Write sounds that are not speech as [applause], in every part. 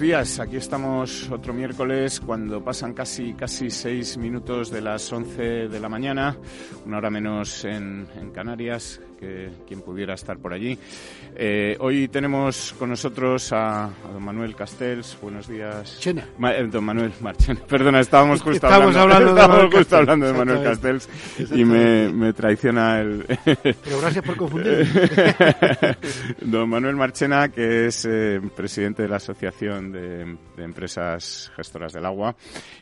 Días. Aquí estamos otro miércoles cuando pasan casi casi seis minutos de las once de la mañana, una hora menos en, en Canarias que quien pudiera estar por allí. Eh, hoy tenemos con nosotros a, don Manuel Castells. Buenos días. Chena. Eh, don Manuel Marchena. [laughs] Perdona, estábamos justo hablando, hablando, de [laughs] Manuel justo hablando de Manuel Castells y me, me, traiciona el... [laughs] Pero gracias por confundir. don Manuel Marchena, que es eh, presidente de la Asociación de, de, Empresas Gestoras del Agua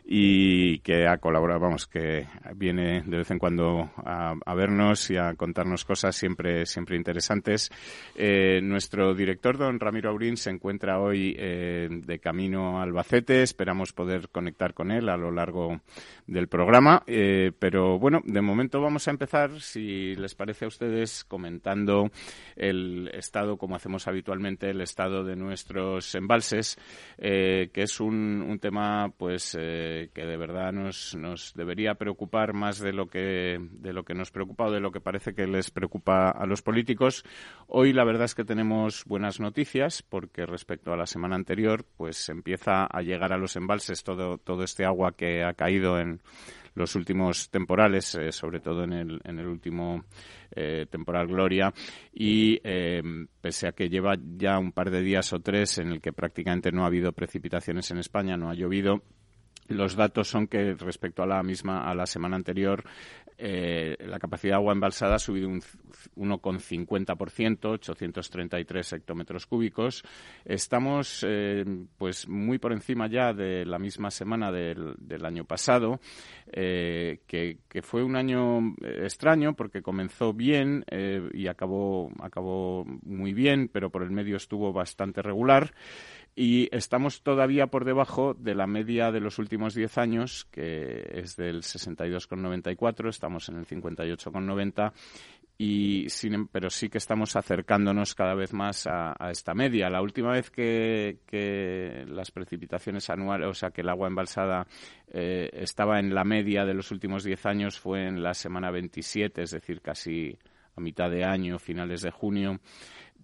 y que ha colaborado, vamos, que viene de vez en cuando a, vernos y a contarnos cosas siempre, siempre interesantes. Eh, nuestro director, don Ramiro Aurín, se encuentra hoy eh, de camino a Albacete. Esperamos poder conectar con él a lo largo del programa. Eh, pero bueno, de momento vamos a empezar, si les parece a ustedes, comentando el estado, como hacemos habitualmente, el estado de nuestros embalses, que es un, tema pues que de verdad nos, nos debería preocupar más de lo que de lo que nos preocupa o de lo que parece que les preocupa a, los políticos. Hoy la verdad es que tenemos buenas noticias porque respecto a la semana anterior, pues empieza a llegar a los embalses todo, todo este agua que ha caído en los últimos temporales, eh, sobre todo en el, en el último eh, temporal Gloria, y eh, pese a que lleva ya un par de días o tres en el que prácticamente no ha habido precipitaciones en España, no ha llovido, los datos son que respecto a la misma a la semana anterior eh, la capacidad de agua embalsada ha subido un 1,50%, 833 hectómetros cúbicos. Estamos eh, pues muy por encima ya de la misma semana del, año pasado, eh, que, que, fue un año extraño porque comenzó bien y acabó, acabó muy bien, pero por el medio estuvo bastante regular y estamos todavía por debajo de la media de los últimos 10 años, que es del 62,94, estamos en el 58,90 y sin, em, pero sí que estamos acercándonos cada vez más a, esta media. La última vez que, que, las precipitaciones anuales, o sea, que el agua embalsada eh, estaba en la media de los últimos 10 años fue en la semana 27, es decir, casi a mitad de año, finales de junio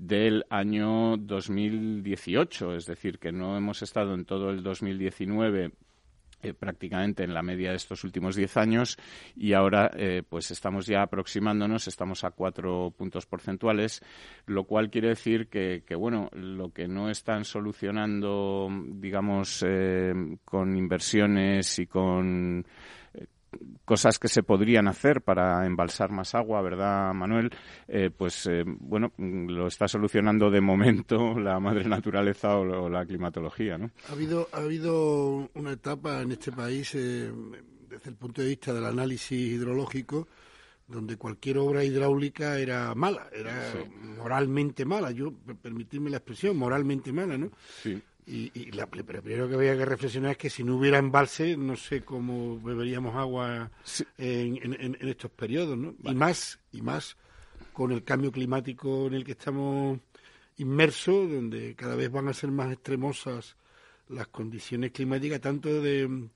del año 2018, es decir, que no hemos estado en todo el 2019 eh, prácticamente en la media de estos últimos diez años y ahora eh, pues estamos ya aproximándonos, estamos a cuatro puntos porcentuales, lo cual quiere decir que, que bueno, lo que no están solucionando, digamos, eh, con inversiones y con cosas que se podrían hacer para embalsar más agua, ¿verdad, Manuel? Eh, pues eh, bueno, lo está solucionando de momento [laughs] la madre naturaleza o, la climatología, ¿no? Ha habido, ha habido una etapa en este país, eh, desde el punto de vista del análisis hidrológico, donde cualquier obra hidráulica era mala, era moralmente mala. Yo, permitirme la expresión, moralmente mala, ¿no? Sí. Y, y la, pero primero que había que reflexionar es que si no hubiera embalse, no sé cómo beberíamos agua en, estos periodos, ¿no? Y más, y más con el cambio climático en el que estamos inmersos, donde cada vez van a ser más extremosas las condiciones climáticas, tanto de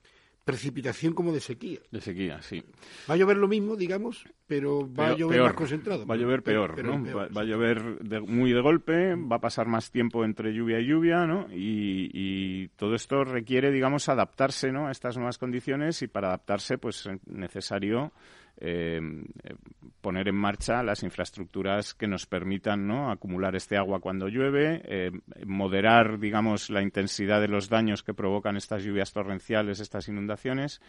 precipitación como de sequía. De sequía, sí. Va a llover lo mismo, digamos, pero va a llover más concentrado. Va a llover peor, ¿no? va, a llover muy de golpe, va a pasar más tiempo entre lluvia y lluvia, ¿no? Y, y, todo esto requiere, digamos, adaptarse, ¿no? A estas nuevas condiciones y para adaptarse, pues es necesario eh, poner en marcha las infraestructuras que nos permitan ¿no? acumular este agua cuando llueve, eh, moderar, digamos, la intensidad de los daños que provocan estas lluvias torrenciales, estas inundaciones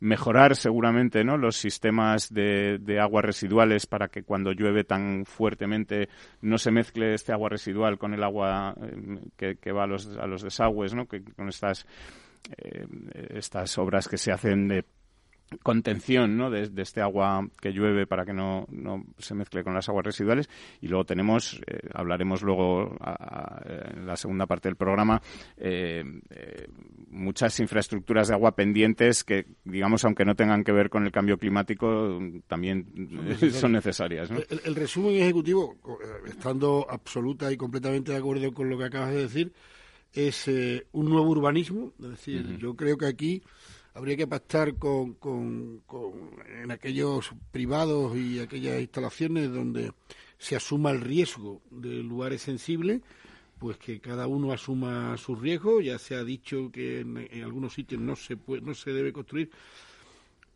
mejorar seguramente ¿no? los sistemas de, de, aguas residuales para que cuando llueve tan fuertemente no se mezcle este agua residual con el agua que, va a los, a los desagües, ¿no? que, con estas, estas obras que se hacen de contención ¿no? de, este agua que llueve para que no, no, se mezcle con las aguas residuales. Y luego tenemos eh, hablaremos luego en la segunda parte del programa eh, eh, muchas infraestructuras de agua pendientes que digamos aunque no tengan que ver con el cambio climático también son necesarias, el, resumen ejecutivo estando absoluta y completamente de acuerdo con lo que acabas de decir es un nuevo urbanismo. Es decir yo creo que aquí habría que pactar con, con, en aquellos privados y aquellas instalaciones donde se asuma el riesgo de lugares sensibles, pues que cada uno asuma su riesgo. Ya se ha dicho que en, algunos sitios no se puede, no se debe construir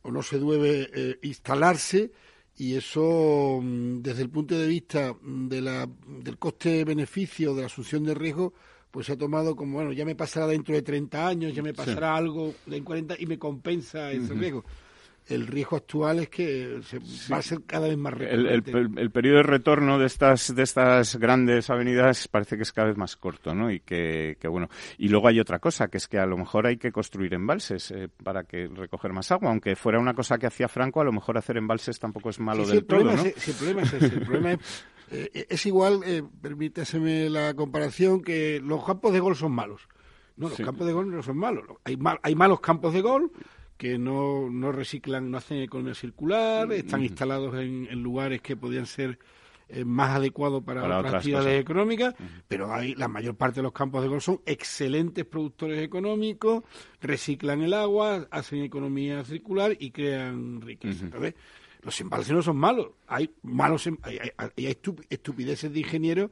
o no se debe eh, instalarse y eso mm, desde el punto de vista de la, del coste-beneficio de la asunción de riesgo pues se ha tomado como, bueno, ya me pasará dentro de 30 años, ya me pasará algo en 40 y me compensa ese riesgo. El riesgo actual es que se va a ser cada vez más el, el, periodo de retorno de estas de estas grandes avenidas parece que es cada vez más corto, ¿no? Y que, bueno. Y luego hay otra cosa, que es que a lo mejor hay que construir embalses eh, para que recoger más agua. Aunque fuera una cosa que hacía Franco, a lo mejor hacer embalses tampoco es malo del todo, ¿no? el problema es ese. El problema es [laughs] eh, es igual, eh, permíteseme la comparación, que los campos de gol son malos. No, los campos de gol no son malos. Hay, hay malos campos de gol que no, no reciclan, no hacen economía circular, mm, están mm. instalados en, lugares que podrían ser eh, más adecuados para, las actividades económicas, pero hay la mayor parte de los campos de gol son excelentes productores económicos, reciclan el agua, hacen economía circular y crean riqueza los embalses no son malos. Hay malos em, hay, estupideces de ingenieros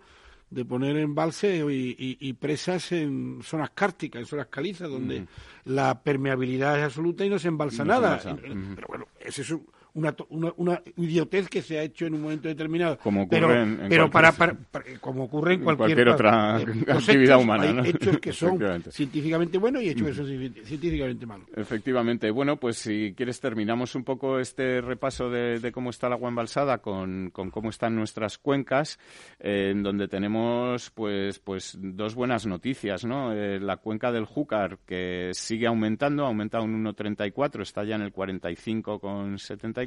de poner embalses y, presas en zonas cárticas, en zonas calizas, donde mm. la permeabilidad es absoluta y no se embalsa nada. Pero bueno, ese es un una, una, una, idiotez que se ha hecho en un momento determinado. Como ocurre pero, en, pero para, como ocurre en cualquier, otra [laughs] actividad humana. Hay hechos que son científicamente buenos y hechos que son científicamente malos. Efectivamente. Bueno, pues si quieres terminamos un poco este repaso de, cómo está el agua embalsada con, con cómo están nuestras cuencas, eh, en donde tenemos pues, pues dos buenas noticias. ¿no? Eh, la cuenca del Júcar, que sigue aumentando, ha aumentado un 1,34, está ya en el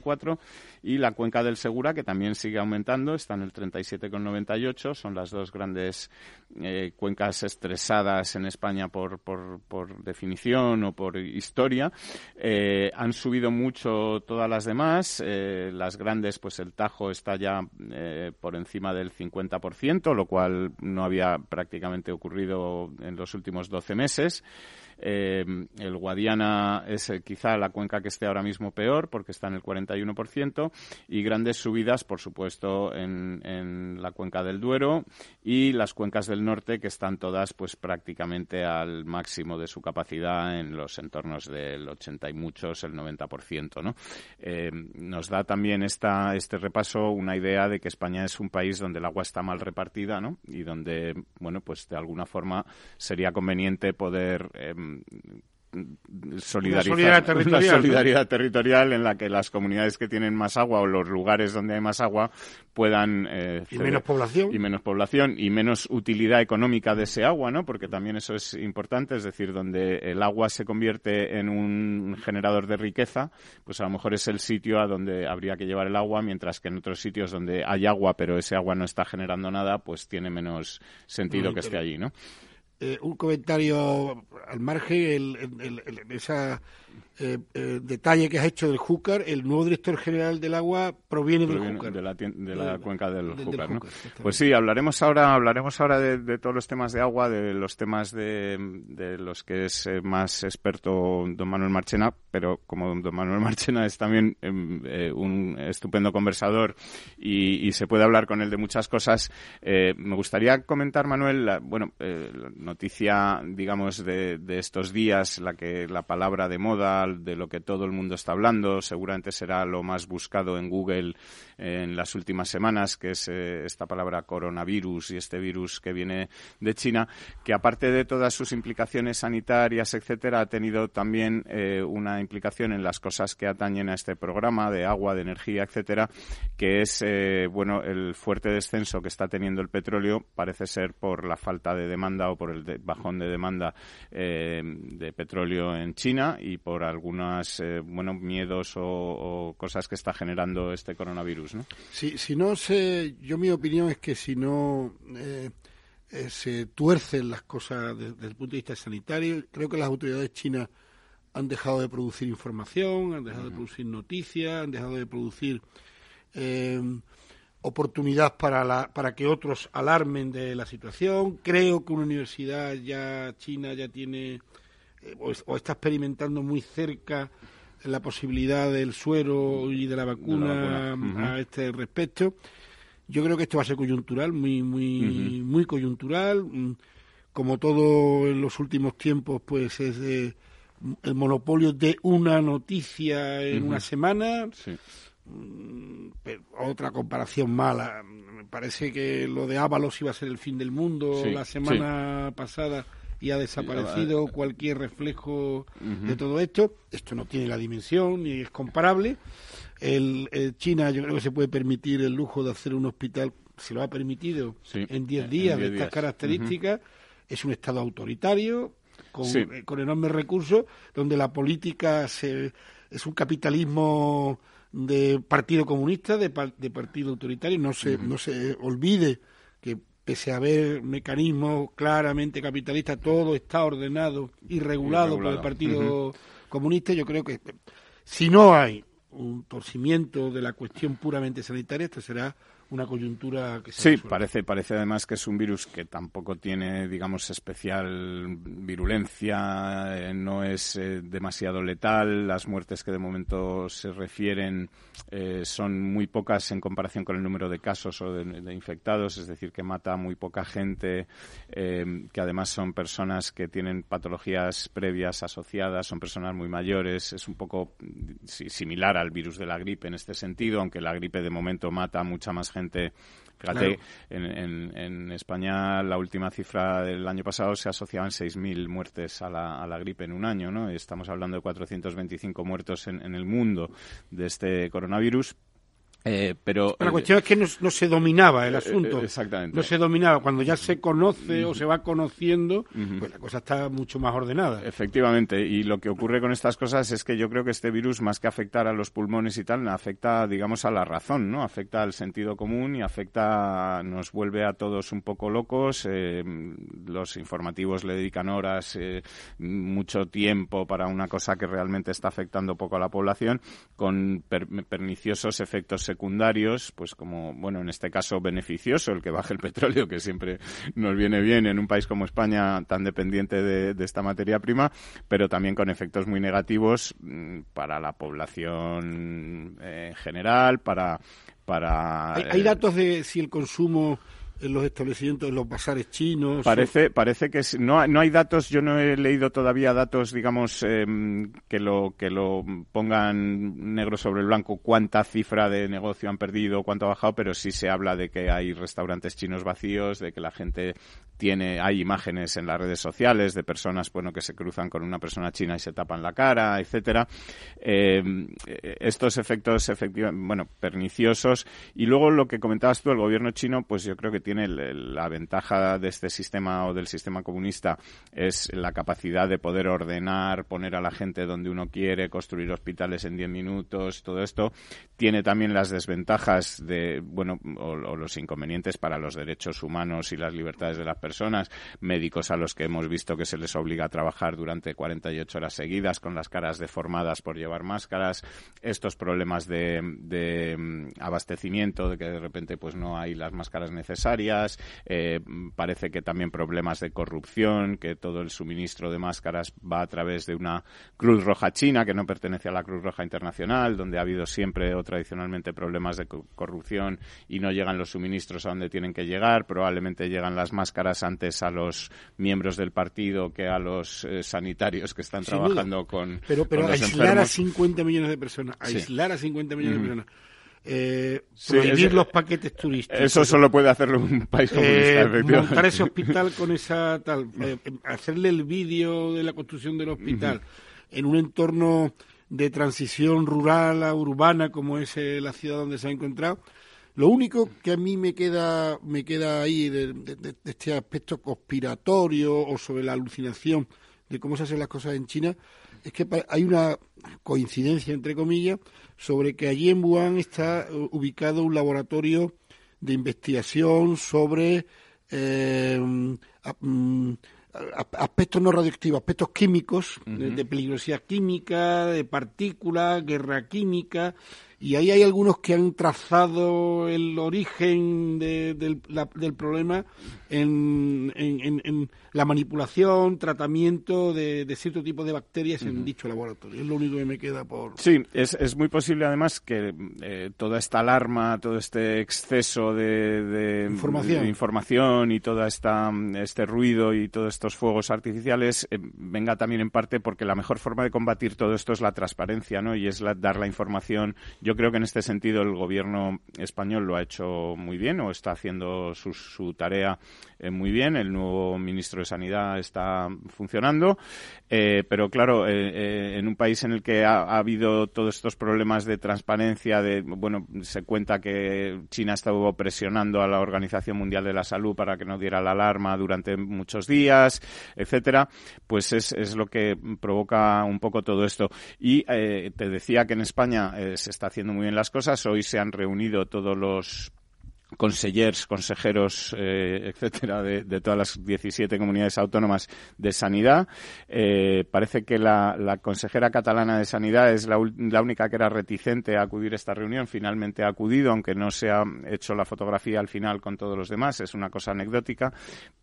45,70 y la cuenca del Segura, que también sigue aumentando, está en el 37,98. Son las dos grandes eh, cuencas estresadas en España por, por, definición o por historia. Eh, han subido mucho todas las demás. Eh, las grandes, pues el Tajo está ya por encima del 50%, lo cual no había prácticamente ocurrido en los últimos 12 meses. Eh, el Guadiana es eh, quizá la cuenca que esté ahora mismo peor porque está en el 41% y grandes subidas, por supuesto, en, en, la cuenca del Duero y las cuencas del norte que están todas pues prácticamente al máximo de su capacidad en los entornos del 80 y muchos, el 90%. ¿no? Eh, nos da también esta, este repaso una idea de que España es un país donde el agua está mal repartida ¿no? y donde, bueno, pues de alguna forma sería conveniente poder solidaridad [laughs] territorial, solidaridad territorial en la que las comunidades que tienen más agua o los lugares donde hay más agua puedan eh, y menos población y menos población y menos utilidad económica de ese agua, ¿no? Porque también eso es importante, es decir, donde el agua se convierte en un generador de riqueza, pues a lo mejor es el sitio a donde habría que llevar el agua, mientras que en otros sitios donde hay agua pero ese agua no está generando nada, pues tiene menos sentido que esté allí, ¿no? Eh, un comentario al margen, el, esa eh, eh, detalle que has hecho del Júcar, el nuevo director general del agua proviene, del Júcar. De la, de la cuenca del, Júcar, ¿no? Pues sí, hablaremos ahora, hablaremos ahora de, todos los temas de agua, de los temas de, de los que es eh, más experto don Manuel Marchena, pero como don Manuel [laughs] Marchena es también em, un estupendo conversador y, se puede hablar con él de muchas cosas, me gustaría comentar, Manuel, la, bueno, noticia, digamos, de, de estos días, la que la palabra de moda de lo que todo el mundo está hablando. Seguramente será lo más buscado en Google en las últimas semanas, que es eh, esta palabra coronavirus y este virus que viene de China, que aparte de todas sus implicaciones sanitarias, etcétera, ha tenido también eh, una implicación en las cosas que atañen a este programa de agua, de energía, etcétera, que es eh, bueno el fuerte descenso que está teniendo el petróleo parece ser por la falta de demanda o por el bajón de demanda de petróleo en China y por algunos bueno miedos o, cosas que está generando este coronavirus, ¿no? Si, si no sé, yo mi opinión es que si no eh, eh, se tuercen las cosas desde el punto de vista sanitario, creo que las autoridades chinas han dejado de producir información, han dejado de producir noticias, han dejado de producir eh, oportunidad para, la, para que otros alarmen de la situación. Creo que una universidad ya china ya tiene o, está experimentando muy cerca la posibilidad del suero y de la vacuna, a este respecto. Yo creo que esto va a ser coyuntural, muy, muy, muy coyuntural. Mm, como todo en los últimos tiempos, pues es el monopolio de una noticia en una semana. Mm, otra comparación mala. Me parece que lo de Ábalos iba a ser el fin del mundo la semana pasada y ha desaparecido cualquier reflejo de todo esto. Esto no tiene la dimensión ni es comparable. El, China yo creo que se puede permitir el lujo de hacer un hospital, se lo ha permitido en 10 días de estas características. Es un Estado autoritario, con, eh, con, enormes recursos, donde la política se, es un capitalismo de partido comunista, de, de partido autoritario. No se, no se olvide que pese a haber mecanismos claramente capitalistas, todo está ordenado y regulado, por el Partido Comunista. Yo creo que si no hay un torcimiento de la cuestión puramente sanitaria, esto será una coyuntura que se Sí, parece, parece además que es un virus que tampoco tiene, digamos, especial virulencia, eh, no es eh, demasiado letal, las muertes que de momento se refieren eh, son muy pocas en comparación con el número de casos o de, infectados, es decir, que mata a muy poca gente, que además son personas que tienen patologías previas asociadas, son personas muy mayores, es un poco similar al virus de la gripe en este sentido, aunque la gripe de momento mata a mucha más gente. Fíjate, en, España la última cifra del año pasado se asociaban 6.000 muertes a la, a la gripe en un año, ¿no? Estamos hablando de 425 muertos en, en el mundo de este coronavirus eh, pero la cuestión es que no, se dominaba el eh, asunto. exactamente. No se dominaba. Cuando ya se conoce o se va conociendo, pues la cosa está mucho más ordenada. Efectivamente. Y lo que ocurre con estas cosas es que yo creo que este virus, más que afectar a los pulmones y tal, afecta, digamos, a la razón, ¿no? Afecta al sentido común y afecta, nos vuelve a todos un poco locos. Eh, los informativos le dedican horas, mucho tiempo para una cosa que realmente está afectando poco a la población, con perniciosos efectos secundarios secundarios, pues como, bueno, en este caso beneficioso, el que baje el petróleo, que siempre nos viene bien en un país como España tan dependiente de, esta materia prima, pero también con efectos muy negativos mm, para la población eh, en general, para... para ¿Hay, ¿Hay, datos de si el consumo en los establecimientos, en los bazares chinos. Parece, parece que no, no hay datos, yo no he leído todavía datos, digamos, em, que, lo, que lo pongan negro sobre el blanco, cuánta cifra de negocio han perdido, cuánto ha bajado, pero sí se habla de que hay restaurantes chinos vacíos, de que la gente tiene, hay imágenes en las redes sociales de personas, bueno, que se cruzan con una persona china y se tapan la cara, etcétera. Em, estos efectos, efectivamente, bueno, perniciosos. Y luego lo que comentabas tú, el gobierno chino, pues yo creo que tiene la ventaja de este sistema o del sistema comunista es la capacidad de poder ordenar, poner a la gente donde uno quiere, construir hospitales en 10 minutos, todo esto. Tiene también las desventajas de, bueno, o, los inconvenientes para los derechos humanos y las libertades de las personas, médicos a los que hemos visto que se les obliga a trabajar durante 48 horas seguidas con las caras deformadas por llevar máscaras, estos problemas de, de mm, abastecimiento, de que de repente pues no hay las máscaras necesarias eh, parece que también problemas de corrupción, que todo el suministro de máscaras va a través de una Cruz Roja China que no pertenece a la Cruz Roja Internacional, donde ha habido siempre o tradicionalmente problemas de corrupción y no llegan los suministros a donde tienen que llegar. Probablemente llegan las máscaras antes a los miembros del partido que a los eh, sanitarios que están trabajando con. Pero, pero aislar a 50 millones de personas, aislar a 50 millones de personas eh, prohibir los paquetes turísticos. Eso solo puede hacerlo un país comunista, eh, Montar ese hospital con esa tal, eh, hacerle el vídeo de la construcción del hospital en un entorno de transición rural a urbana como es eh, la ciudad donde se ha encontrado. Lo único que a mí me queda, me queda ahí de, de este aspecto conspiratorio o sobre la alucinación de cómo se hacen las cosas en China es que hay una coincidencia, entre comillas, sobre que allí en Wuhan está uh, ubicado un laboratorio de investigación sobre eh, mm, aspectos no radioactivos, aspectos químicos, de, peligrosidad química, de partículas, guerra química, y ahí hay algunos que han trazado el origen del, del, problema en, en, la manipulación, tratamiento de, cierto tipo de bacterias en dicho laboratorio. Es lo único que me queda por... Sí, es, es muy posible además que eh, toda esta alarma, todo este exceso de, información. y todo esta, este ruido y todos estos fuegos artificiales eh, venga también en parte porque la mejor forma de combatir todo esto es la transparencia, ¿no? Y es dar la información. Yo creo que en este sentido el gobierno español lo ha hecho muy bien o está haciendo su, su tarea eh, muy bien. El nuevo ministro de Sanidad está funcionando. Eh, pero claro, eh, en un país en el que ha, habido todos estos problemas de transparencia, de bueno, se cuenta que China estado presionando a la Organización Mundial de la Salud para que no diera la alarma durante muchos días, etcétera, pues es, es lo que provoca un poco todo esto. Y te decía que en España se está haciendo muy bien las cosas. Hoy se han reunido todos los consellers, consejeros, eh, etcétera, de, de, todas las 17 comunidades autónomas de sanidad. Eh, parece que la, la, consejera catalana de sanidad es la, la, única que era reticente a acudir a esta reunión. Finalmente ha acudido, aunque no se ha hecho la fotografía al final con todos los demás. Es una cosa anecdótica,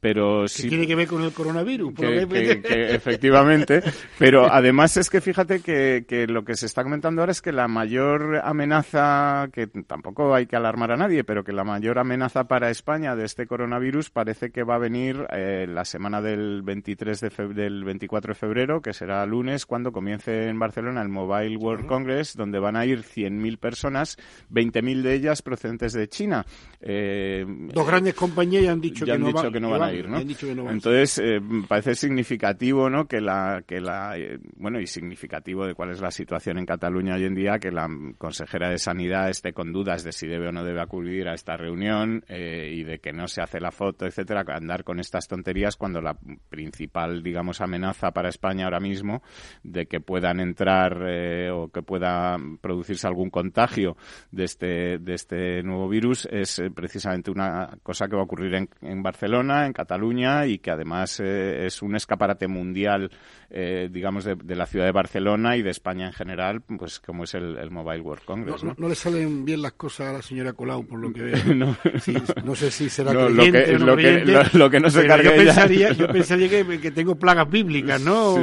pero sí. tiene que ver con el coronavirus. Que, [laughs] que, efectivamente. pero además es que fíjate que, que lo que se está comentando ahora es que la mayor amenaza, que tampoco hay que alarmar a nadie, pero que la mayor amenaza para España de este coronavirus parece que va a venir eh, la semana del 23 de del 24 de febrero, que será lunes, cuando comience en Barcelona el Mobile World Congress, donde van a ir 100.000 personas, 20.000 de ellas procedentes de China. Eh, Dos grandes compañías ya han dicho, que, no que, no van a ir, ¿no? Entonces, eh, parece significativo, ¿no? Que la, que la, bueno, y significativo de cuál es la situación en Cataluña hoy en día, que la consejera de Sanidad esté con dudas de si debe o no debe acudir a esta reunión eh, y de que no se hace la foto, etcétera, andar con estas tonterías cuando la principal, digamos, amenaza para España ahora mismo de que puedan entrar eh, o que pueda producirse algún contagio de este, de este nuevo virus es eh, precisamente una cosa que va a ocurrir en, en Barcelona, en Cataluña y que además es un escaparate mundial, digamos, de, la ciudad de Barcelona y de España en general, pues como es el, Mobile World Congress. No, le salen bien las cosas a la señora Colau, por lo que veo. [laughs] no, sé si será no, lo, que, no lo, que, no se cargue yo pensaría, yo [laughs] pensaría que, tengo plagas bíblicas, ¿no?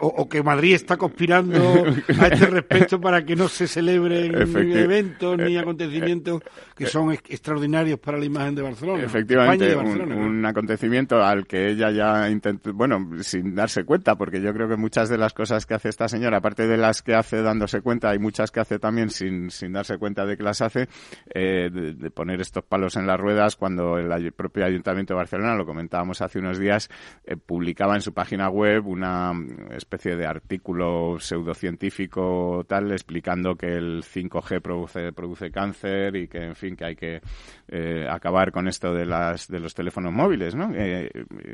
O, que Madrid está conspirando [laughs] a este respecto para que no se celebren eventos ni acontecimientos que son extraordinarios para la imagen de Barcelona. Efectivamente, un, acontecimiento al que ella ya intentó, bueno, sin darse cuenta, porque yo creo que muchas de las cosas que hace esta señora, aparte de las que hace dándose cuenta, hay muchas que hace también sin, sin darse cuenta de que las hace, eh, de, poner estos palos en las ruedas cuando el propio Ayuntamiento de Barcelona, lo comentábamos hace unos días, eh, publicaba en su página web una especie de artículo pseudocientífico tal explicando que el 5G produce, produce cáncer y que, en fin, que hay que eh, acabar con esto de, las, de los teléfonos móviles, ¿no? Eh,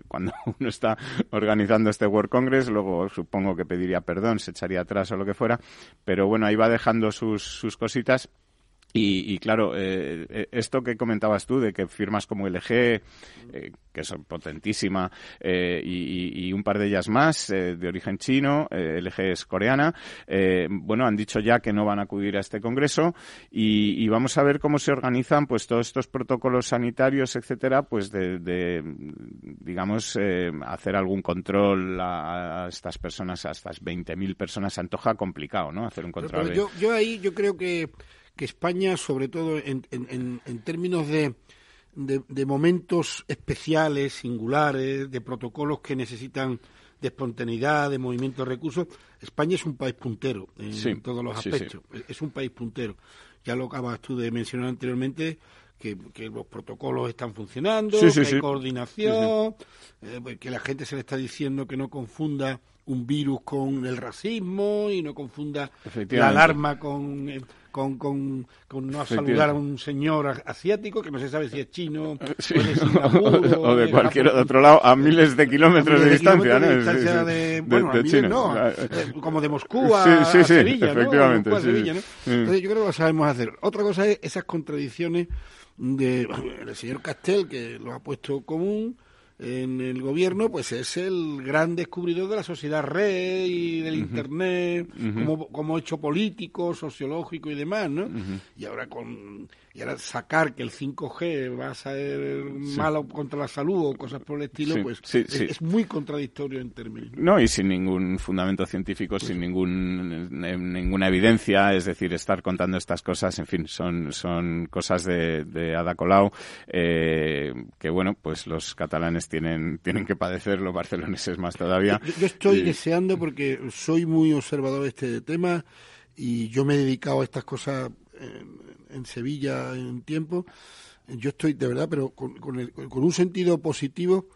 cuando [laughs] uno está organizando este World Congress, luego supongo que pediría perdón, se echaría atrás o lo que fuera, pero bueno, ahí va dejando sus, sus cositas y, claro, eh, eh, esto que comentabas tú de que firmas como LG, eh, que son potentísima, y, un par de ellas más de origen chino, LG es coreana, bueno, han dicho ya que no van a acudir a este congreso y, vamos a ver cómo se organizan pues todos estos protocolos sanitarios, etcétera, pues de, digamos, hacer algún control a, estas personas, a estas 20.000 personas, se antoja complicado, ¿no? Hacer un control. yo, yo ahí yo creo que que España, sobre todo en, términos de, de, momentos especiales, singulares, de protocolos que necesitan espontaneidad, de movimiento de recursos. España es un país puntero en todos los aspectos. Es un país puntero. Ya lo acabas tú de mencionar anteriormente, que, los protocolos están funcionando, que hay coordinación, eh, pues, que la gente se le está diciendo que no confunda un virus con el racismo y no confunda la alarma con, eh, con, con, no saludar a un señor asiático que no se sabe si es chino [laughs] [laughs] o de, cualquier otro lado a miles de kilómetros de, distancia, bueno, no, como de Moscú a, Sevilla, efectivamente, Entonces yo creo que lo sabemos hacer. Otra cosa es esas contradicciones de el señor Castel, que lo ha puesto común, en el gobierno, pues es el gran descubridor de la sociedad red y del Internet, como, como, hecho político, sociológico y demás, ¿no? Y ahora con y ahora sacar que el 5G va a ser malo contra la salud o cosas por el estilo, pues es, muy contradictorio en términos. No, y sin ningún fundamento científico, sin ningún, ninguna evidencia, es decir, estar contando estas cosas, en fin, son, son cosas de, de Ada Colau, eh, que bueno, pues los catalanes tienen, tienen que padecer, los barceloneses [laughs] más todavía. Yo, estoy deseando, porque soy muy observador de este tema, y yo me he dedicado a estas cosas en Sevilla en tiempo. Yo estoy, de verdad, pero con, con, un sentido positivo,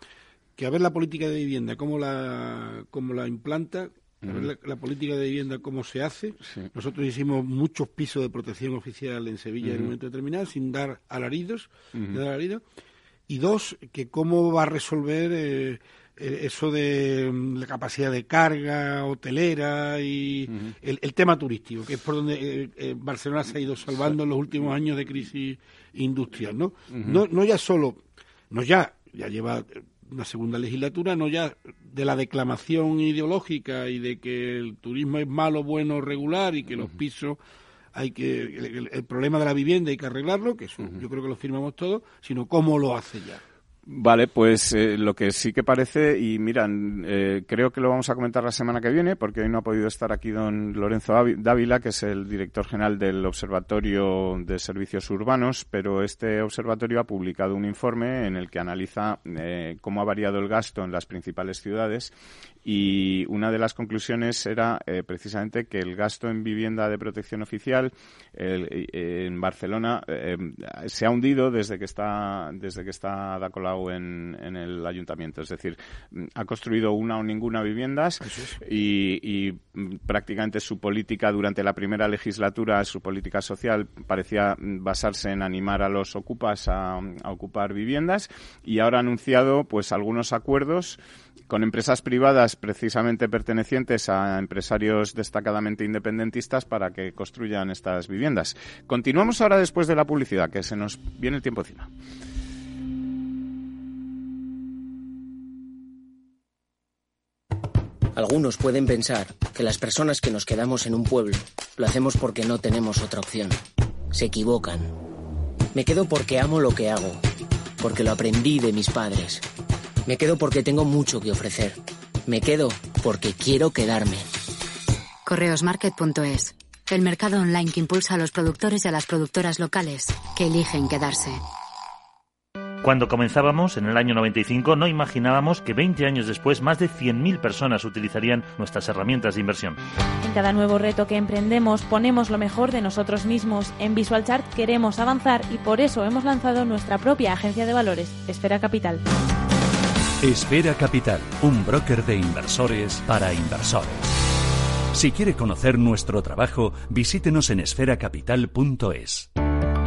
que a ver la política de vivienda, cómo la, cómo la implanta, a ver la, política de vivienda cómo se hace. Nosotros hicimos muchos pisos de protección oficial en Sevilla en un momento determinado, sin dar alaridos, dar alaridos. Y dos, que cómo va a resolver eh, eso de mm, la capacidad de carga hotelera y el, tema turístico, que es por donde eh, eh, Barcelona se ha ido salvando en los últimos años de crisis industrial, ¿no? no, no ya solo, no ya, ya lleva una segunda legislatura, no ya de la declamación ideológica y de que el turismo es malo, bueno, regular y que los pisos hay que el, problema de la vivienda hay que arreglarlo, que eso yo creo que lo firmamos todos, sino cómo lo hace ya. Vale, pues eh, lo que sí que parece, y miran, eh, creo que lo vamos a comentar la semana que viene, porque hoy no ha podido estar aquí don Lorenzo Dávila, que es el director general del Observatorio de Servicios Urbanos, pero este observatorio ha publicado un informe en el que analiza eh, cómo ha variado el gasto en las principales ciudades y una de las conclusiones era precisamente que el gasto en vivienda de protección oficial en Barcelona se ha hundido desde que está desde que está en, el ayuntamiento. Es decir, ha construido una o ninguna viviendas y, mm, prácticamente su política durante la primera legislatura, su política social, parecía basarse en animar a los ocupas a, ocupar viviendas y ahora ha anunciado pues algunos acuerdos con empresas privadas precisamente pertenecientes a empresarios destacadamente independentistas para que construyan estas viviendas. Continuamos ahora después de la publicidad, que se nos viene el tiempo encima. Algunos pueden pensar que las personas que nos quedamos en un pueblo lo hacemos porque no tenemos otra opción. Se equivocan. Me quedo porque amo lo que hago, porque lo aprendí de mis padres. Me quedo porque tengo mucho que ofrecer. Me quedo porque quiero quedarme. Correosmarket.es, el mercado online que impulsa a los productores y a las productoras locales que eligen quedarse. Cuando comenzábamos, en el año 95, no imaginábamos que 20 años después más de 100.000 personas utilizarían nuestras herramientas de inversión. En cada nuevo reto que emprendemos ponemos lo mejor de nosotros mismos. En VisualChart queremos avanzar y por eso hemos lanzado nuestra propia agencia de valores, Esfera Capital. Esfera Capital, un broker de inversores para inversores. Si quiere conocer nuestro trabajo, visítenos en esferacapital.es.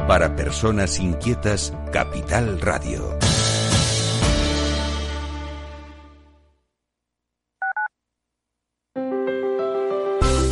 Para personas inquietas, Capital Radio.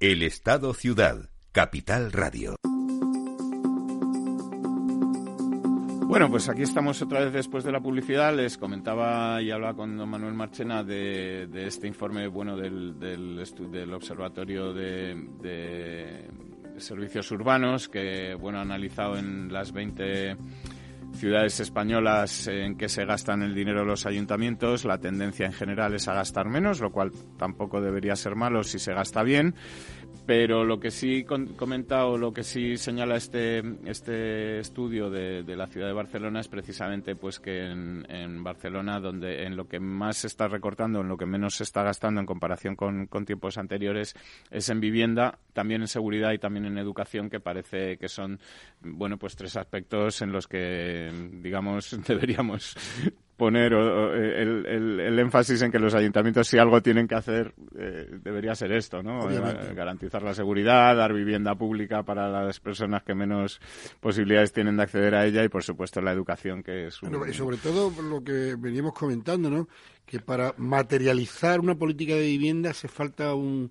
El Estado Ciudad, Capital Radio. Bueno, pues aquí estamos otra vez después de la publicidad. Les comentaba y hablaba con don Manuel Marchena de, este informe bueno del, Observatorio de, Servicios Urbanos que bueno ha analizado en las 20 ciudades españolas en que se gastan el dinero los ayuntamientos, la tendencia en general es a gastar menos, lo cual tampoco debería ser malo si se gasta bien. Pero lo que sí comenta o lo que sí señala este, este estudio de, la ciudad de Barcelona es precisamente pues que en, Barcelona, donde en lo que más se está recortando, en lo que menos se está gastando en comparación con, con tiempos anteriores, es en vivienda, también en seguridad y también en educación, que parece que son bueno pues tres aspectos en los que digamos [laughs] deberíamos poner el, énfasis en que los ayuntamientos si algo tienen que hacer eh, debería ser esto, ¿no? Eh, garantizar la seguridad, dar vivienda pública para las personas que menos posibilidades tienen de acceder a ella y por supuesto la educación que es y sobre todo lo que veníamos comentando, ¿no? Que para materializar una política de vivienda hace falta un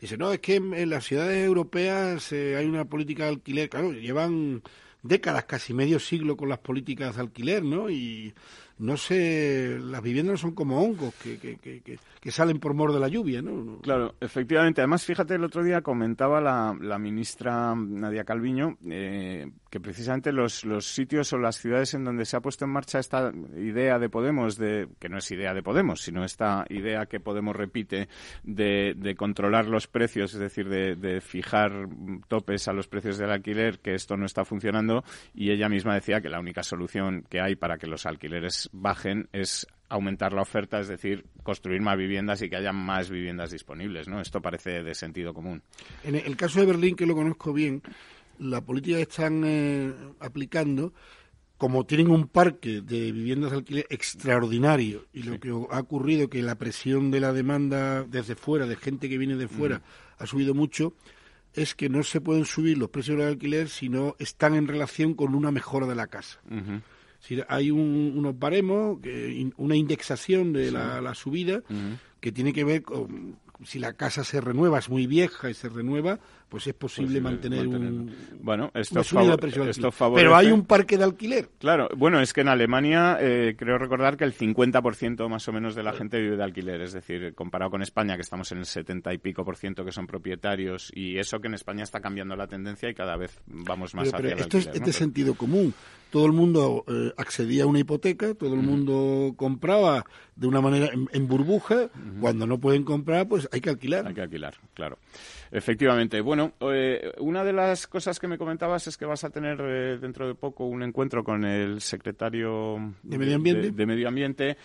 dice, no, es que en, las ciudades europeas eh, hay una política de alquiler, claro, llevan décadas, casi medio siglo con las políticas de alquiler, ¿no? Y no sé, las viviendas no son como hongos que, que, que, que salen por mor de la lluvia, ¿no? Claro, efectivamente. Además, fíjate, el otro día comentaba la, la ministra Nadia Calviño eh, que precisamente los, los sitios o las ciudades en donde se ha puesto en marcha esta idea de Podemos, de que no es idea de Podemos, sino esta idea que Podemos repite de, de controlar los precios, es decir, de, de fijar topes a los precios del alquiler, que esto no está funcionando, y ella misma decía que la única solución que hay para que los alquileres bajen es aumentar la oferta, es decir, construir más viviendas y que haya más viviendas disponibles, ¿no? Esto parece de sentido común. En el caso de Berlín, que lo conozco bien, la política que están eh, aplicando, como tienen un parque de viviendas de alquiler extraordinario y lo que ha ocurrido que la presión de la demanda desde fuera, de gente que viene de fuera, ha subido mucho, es que no se pueden subir los precios del alquiler si no están en relación con una mejora de la casa si hay unos baremos, una indexación de la, subida que tiene que ver con si la casa se renueva, es muy vieja y se renueva, pues es posible, mantener, un, bueno esto, esto pero hay un parque de alquiler. Claro bueno es que en Alemania eh, creo recordar que el 50% más o menos de la gente vive de alquiler. Es decir comparado con España que estamos en el 70 y pico por ciento que son propietarios y eso que en España está cambiando la tendencia y cada vez vamos más hacia el esto alquiler, es de sentido común todo el mundo eh, accedía a una hipoteca todo el mundo compraba de una manera en, burbuja. Cuando no pueden comprar pues hay que alquilar. Hay que alquilar claro. Efectivamente. Bueno eh, una de las cosas que me comentabas es que vas a tener eh, dentro de poco un encuentro con el secretario de Medio Ambiente. De, Medio Ambiente.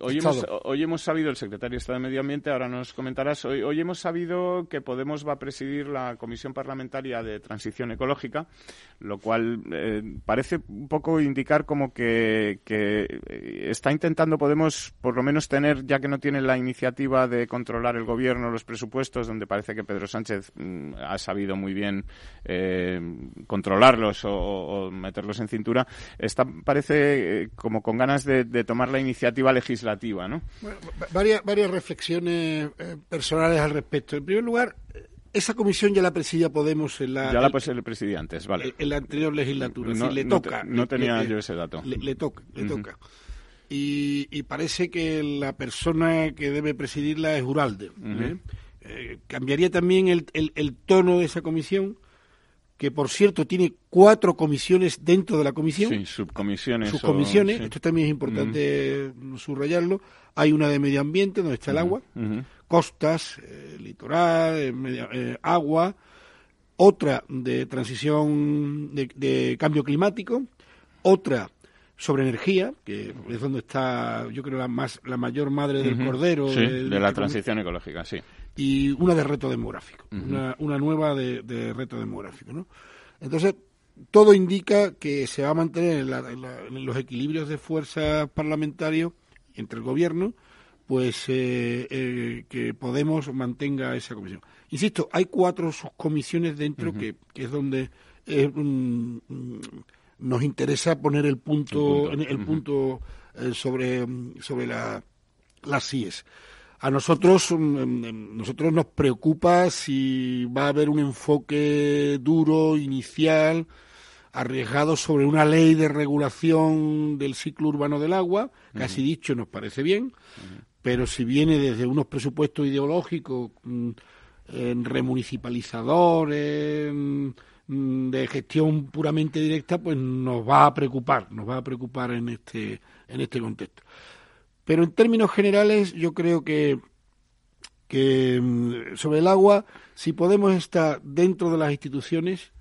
Hoy, hemos, hoy hemos sabido, el secretario de Estado de Medio Ambiente, ahora nos comentarás, hoy, hoy hemos sabido que Podemos va a presidir la Comisión Parlamentaria de Transición Ecológica, lo cual parece un poco indicar como que, que está intentando Podemos, por lo menos, tener, ya que no tiene la iniciativa de controlar el gobierno, los presupuestos, donde parece que Pedro Sánchez mm, ha sabido muy bien eh, controlarlos o, meterlos en cintura, está, parece eh, como con ganas de, tomar la iniciativa legislativa, ¿no? varias, varias reflexiones eh, personales al respecto. En primer lugar, esa comisión ya la presidía Podemos en la... Ya la presidía antes, vale. En la anterior legislatura. No, le toca. no tenía yo ese dato. Le, toca, le toca. Y, parece que la persona que debe presidirla es Uralde. Eh, cambiaría también el, el, tono de esa comisión, que por cierto tiene cuatro comisiones dentro de la comisión. Sí, subcomisiones. Subcomisiones, esto también es importante subrayarlo. Hay una de medio ambiente, donde está el agua, costas, eh, litoral, eh, agua, otra de transición de, cambio climático, otra sobre energía, que es donde está, yo creo, la, más, la mayor madre del cordero. de, la transición ecológica, sí. Y una de reto demográfico, una, una, nueva de, de, reto demográfico, ¿no? Entonces, todo indica que se va a mantener en, los equilibrios de fuerza parlamentarios entre el gobierno, pues eh, eh, que Podemos mantenga esa comisión. Insisto, hay cuatro subcomisiones dentro que, que, es donde nos interesa poner el punto, el punto, eh, sobre, sobre la, las CIES. A nosotros, mm, nosotros nos preocupa si va a haber un enfoque duro, inicial, arriesgado sobre una ley de regulación del ciclo urbano del agua, casi dicho nos parece bien, pero si viene desde unos presupuestos ideológicos, mm, en remunicipalizadores, mm, de gestión puramente directa, pues nos va a preocupar, nos va a preocupar en este, en este contexto. Pero en términos generales, yo creo que, que mm, sobre el agua, si podemos estar dentro de las instituciones,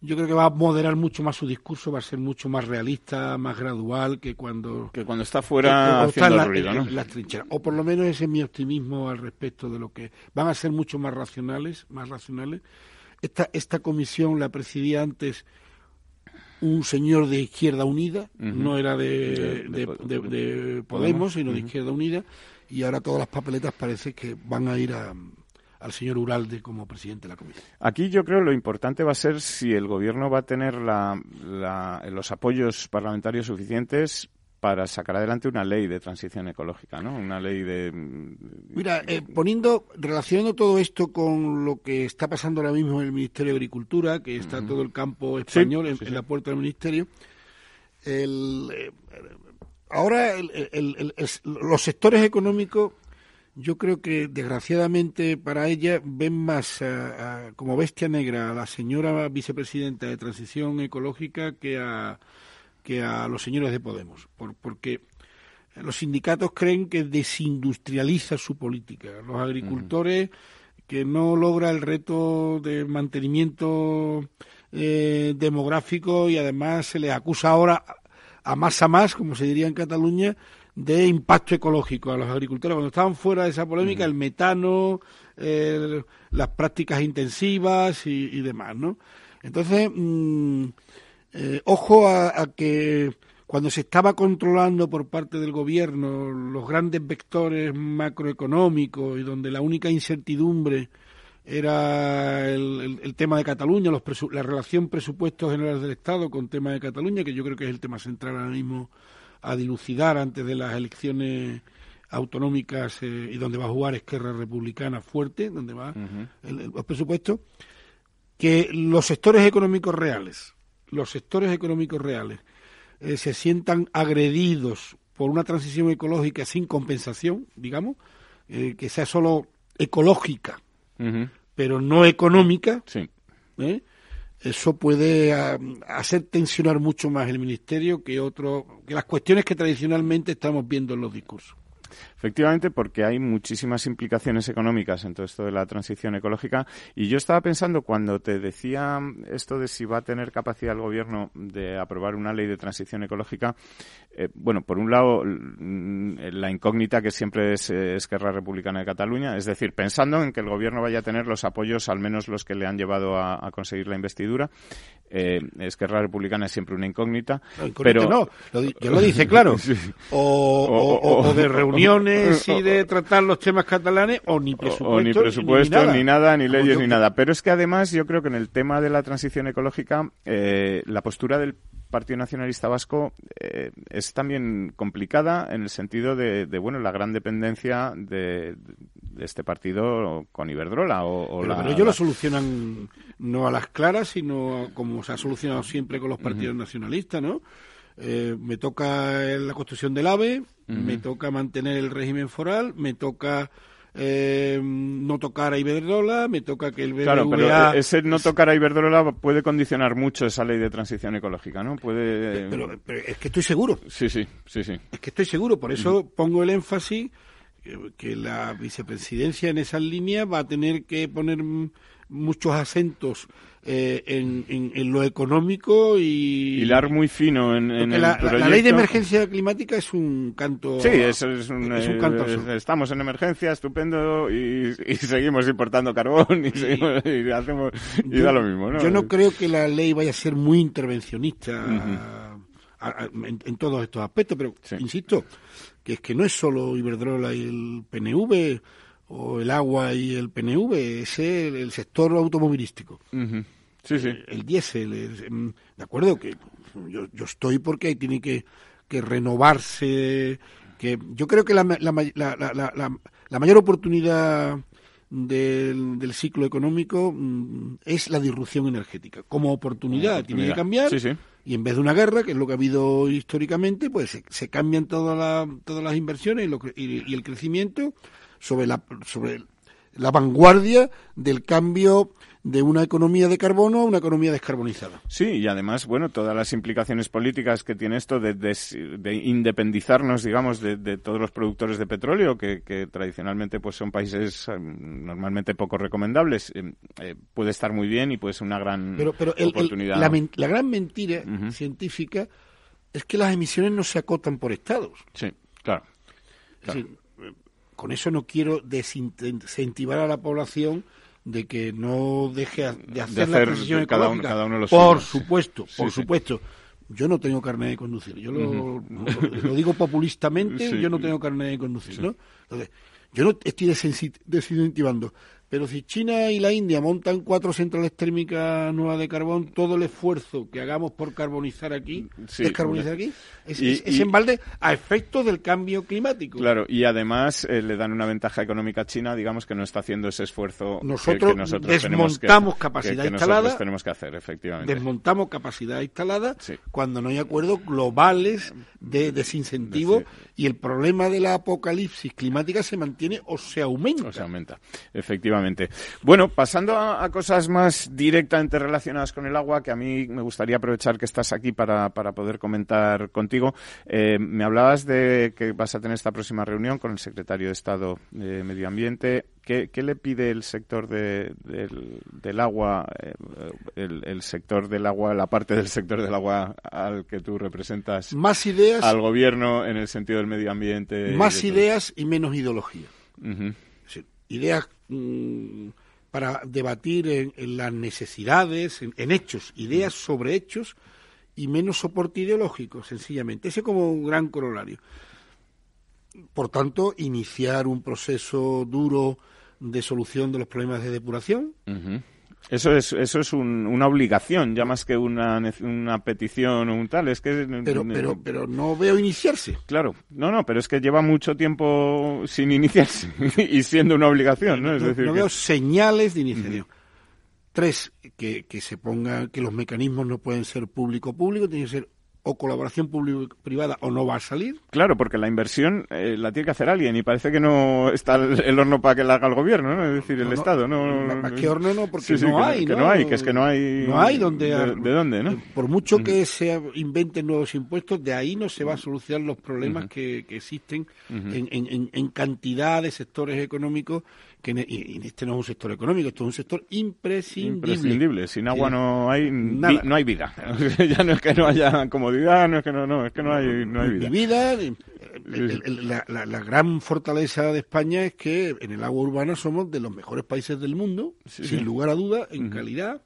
yo creo que va a moderar mucho más su discurso, va a ser mucho más realista, más gradual que cuando que cuando está fuera haciendo ruido, ¿no? las trincheras. O por lo menos ese es mi optimismo al respecto de lo que van a ser mucho más racionales, más racionales. Esta esta comisión la presidía antes un señor de Izquierda Unida, no era de, de, Podemos, sino de Izquierda Unida, y ahora todas las papeletas parece que van a ir a, al señor Uralde como presidente de la comisión. Aquí yo creo lo importante va a ser si el gobierno va a tener los apoyos parlamentarios suficientes para sacar adelante una ley de transición ecológica, ¿no? Una ley de... Mira, eh, poniendo, relacionando todo esto con lo que está pasando ahora mismo en el Ministerio de Agricultura, que está todo el campo español en, la puerta del Ministerio, el, eh, ahora los sectores económicos yo creo que desgraciadamente para ella ven más como bestia negra a la señora vicepresidenta de Transición Ecológica que a, que a los señores de Podemos, por, porque los sindicatos creen que desindustrializa su política. Los agricultores que no logra el reto de mantenimiento eh, demográfico y además se les acusa ahora a más a más, como se diría en Cataluña, de impacto ecológico a los agricultores. Cuando estaban fuera de esa polémica, el metano, las prácticas intensivas y, demás, ¿no? Entonces, mm, eh, ojo a, que cuando se estaba controlando por parte del gobierno los grandes vectores macroeconómicos y donde la única incertidumbre era el, tema de Cataluña, los la relación presupuestos generales del Estado con tema de Cataluña, que yo creo que es el tema central ahora mismo a dilucidar antes de las elecciones autonómicas eh, y donde va a jugar Esquerra Republicana fuerte, donde va el, los presupuestos, que los sectores económicos reales, los sectores económicos reales eh, se sientan agredidos por una transición ecológica sin compensación, digamos, eh, que sea solo ecológica, pero no económica, sí. eso puede ah, hacer tensionar mucho más el ministerio que otro que las cuestiones que tradicionalmente estamos viendo en los discursos. Efectivamente, porque hay muchísimas implicaciones económicas en todo esto de la transición ecológica. Y yo estaba pensando cuando te decía esto de si va a tener capacidad el gobierno de aprobar una ley de transición ecológica, eh, bueno, por un lado, la incógnita que siempre es Esquerra Republicana de Cataluña, es decir, pensando en que el gobierno vaya a tener los apoyos, al menos los que le han llevado a, conseguir la investidura. Eh, Esquerra Republicana es siempre una incógnita. pero no, lo, yo lo dice claro. [laughs] o, de reuniones y de [laughs] tratar los temas catalanes, o ni presupuesto. ni presupuesto, ni, nada. ni leyes, ni nada. Pero es que además yo creo que en el tema de la transición ecológica, eh, la postura del Partido Nacionalista Vasco eh, es también complicada en el sentido de, bueno, la gran dependencia de, este partido con Iberdrola. O, pero, ellos lo solucionan no a las claras, sino como se ha solucionado siempre con los partidos nacionalistas, ¿no? Eh, me toca la construcción del AVE, me toca mantener el régimen foral, me toca eh, no tocar a Iberdrola, me toca que el BBVA... Claro, pero ese no tocar a Iberdrola puede condicionar mucho esa ley de transición ecológica, ¿no? Puede... Pero, es que estoy seguro. Sí, sí, sí, sí. Es que estoy seguro, por eso pongo el énfasis que la vicepresidencia en esas líneas va a tener que poner muchos acentos eh, en, lo económico y... Hilar muy fino en, en la, la, ley de emergencia climática es un canto... Sí, es, un, es un canto eh, Estamos en emergencia, estupendo, y, [laughs] seguimos importando carbón y, y hacemos... Y da lo mismo, ¿no? Yo no creo que la ley vaya a ser muy intervencionista en, todos estos aspectos, pero insisto, que es que no es solo Iberdrola y el PNV o el agua y el PNV, es el, sector automovilístico. Sí, sí. El, diésel, em, de acuerdo que yo, yo estoy porque ahí tiene que, que renovarse, que yo creo que la, la, la, la mayor oportunidad del, del, ciclo económico mm, es la disrupción energética. Como oportunidad, tiene que cambiar. Y en vez de una guerra, que es lo que ha habido históricamente, pues se, cambian todas las inversiones y, el crecimiento sobre la, sobre la vanguardia del cambio de una economía de carbono a una economía descarbonizada. Sí, y además, bueno, todas las implicaciones políticas que tiene esto de, de, independizarnos, digamos, de, todos los productores de petróleo, que, tradicionalmente pues son países eh, normalmente poco recomendables, eh, eh, puede estar muy bien y puede ser una gran pero, pero oportunidad. la, gran mentira científica es que las emisiones no se acotan por estados. Sí, claro. Con eso no quiero desincentivar a la población de que no deje de hacer, la transición cada uno, cada uno por supuesto, por supuesto. Yo no tengo carnet de conducir. Yo lo, [laughs] digo populistamente, yo no tengo carnet de conducir, ¿no? Entonces, yo no estoy desincentivando pero si China y la India montan cuatro centrales térmicas nuevas de carbón, todo el esfuerzo que hagamos por carbonizar aquí, descarbonizar aquí, es, en balde a efectos del cambio climático. Claro, y además eh, le dan una ventaja económica a China, digamos que no está haciendo ese esfuerzo nosotros, que, nosotros desmontamos capacidad instalada, tenemos que hacer, efectivamente. Desmontamos capacidad instalada cuando no hay acuerdos globales de desincentivo y el problema de la apocalipsis climática se mantiene o se aumenta. O se aumenta, efectivamente. Bueno, pasando a, cosas más directamente relacionadas con el agua, que a mí me gustaría aprovechar que estás aquí para, poder comentar contigo. Eh, me hablabas de que vas a tener esta próxima reunión con el secretario de Estado de Medio Ambiente. ¿Qué, le pide el sector del, agua, eh, el, sector del agua, la parte del sector del agua al que tú representas? Más ideas. Al gobierno en el sentido del medio ambiente. Más ideas y menos ideología. ideas para debatir en, las necesidades, en, hechos, ideas sobre hechos y menos soporte ideológico, sencillamente. Ese como un gran corolario. Por tanto, iniciar un proceso duro de solución de los problemas de depuración. Eso es, eso es una obligación, ya más que una, una petición o un tal. Es que, pero, pero, pero no veo iniciarse. Claro, no, no, pero es que lleva mucho tiempo sin iniciarse [laughs] y siendo una obligación, ¿no? Es decir, no veo señales de iniciación. Tres, que, que se ponga que los mecanismos no pueden ser público-público, tienen que ser o colaboración público-privada o no va a salir. Claro, porque la inversión eh, la tiene que hacer alguien y parece que no está el, horno para que la haga el gobierno, ¿no? Es decir, el Estado, ¿no? ¿Qué horno no? Porque no hay, que, ¿no? hay, que es que no hay... No hay donde... De, dónde, no? Por mucho que se inventen nuevos impuestos, de ahí no se va a solucionar los problemas que, existen en, en, en cantidad de sectores económicos que y este no es un sector económico, esto es un sector imprescindible. Imprescindible, sin agua no hay no hay vida. [laughs] ya no es que no haya comodidad, no es que no, no es que no hay, no hay vida. vida, la, gran fortaleza de España es que en el agua urbana somos de los mejores países del mundo, sin lugar a duda, en calidad,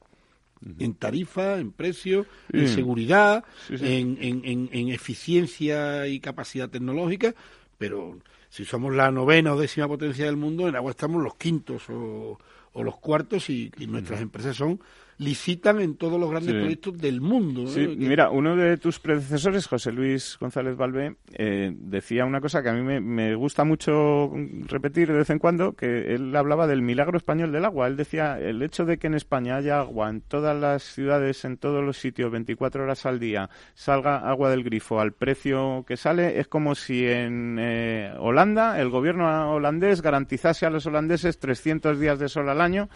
en tarifa, en precio, en seguridad, en, en, en, eficiencia y capacidad tecnológica, pero si somos la novena o décima potencia del mundo, en agua estamos los quintos o, los cuartos y, nuestras empresas son licitan en todos los grandes proyectos del mundo. Sí, mira, uno de tus predecesores, José Luis González Balbé, eh, decía una cosa que a mí me, gusta mucho repetir de vez en cuando, que él hablaba del milagro español del agua. Él decía, el hecho de que en España haya agua en todas las ciudades, en todos los sitios, 24 horas al día, salga agua del grifo al precio que sale, es como si en eh, Holanda el gobierno holandés garantizase a los holandeses 300 días de sol al año.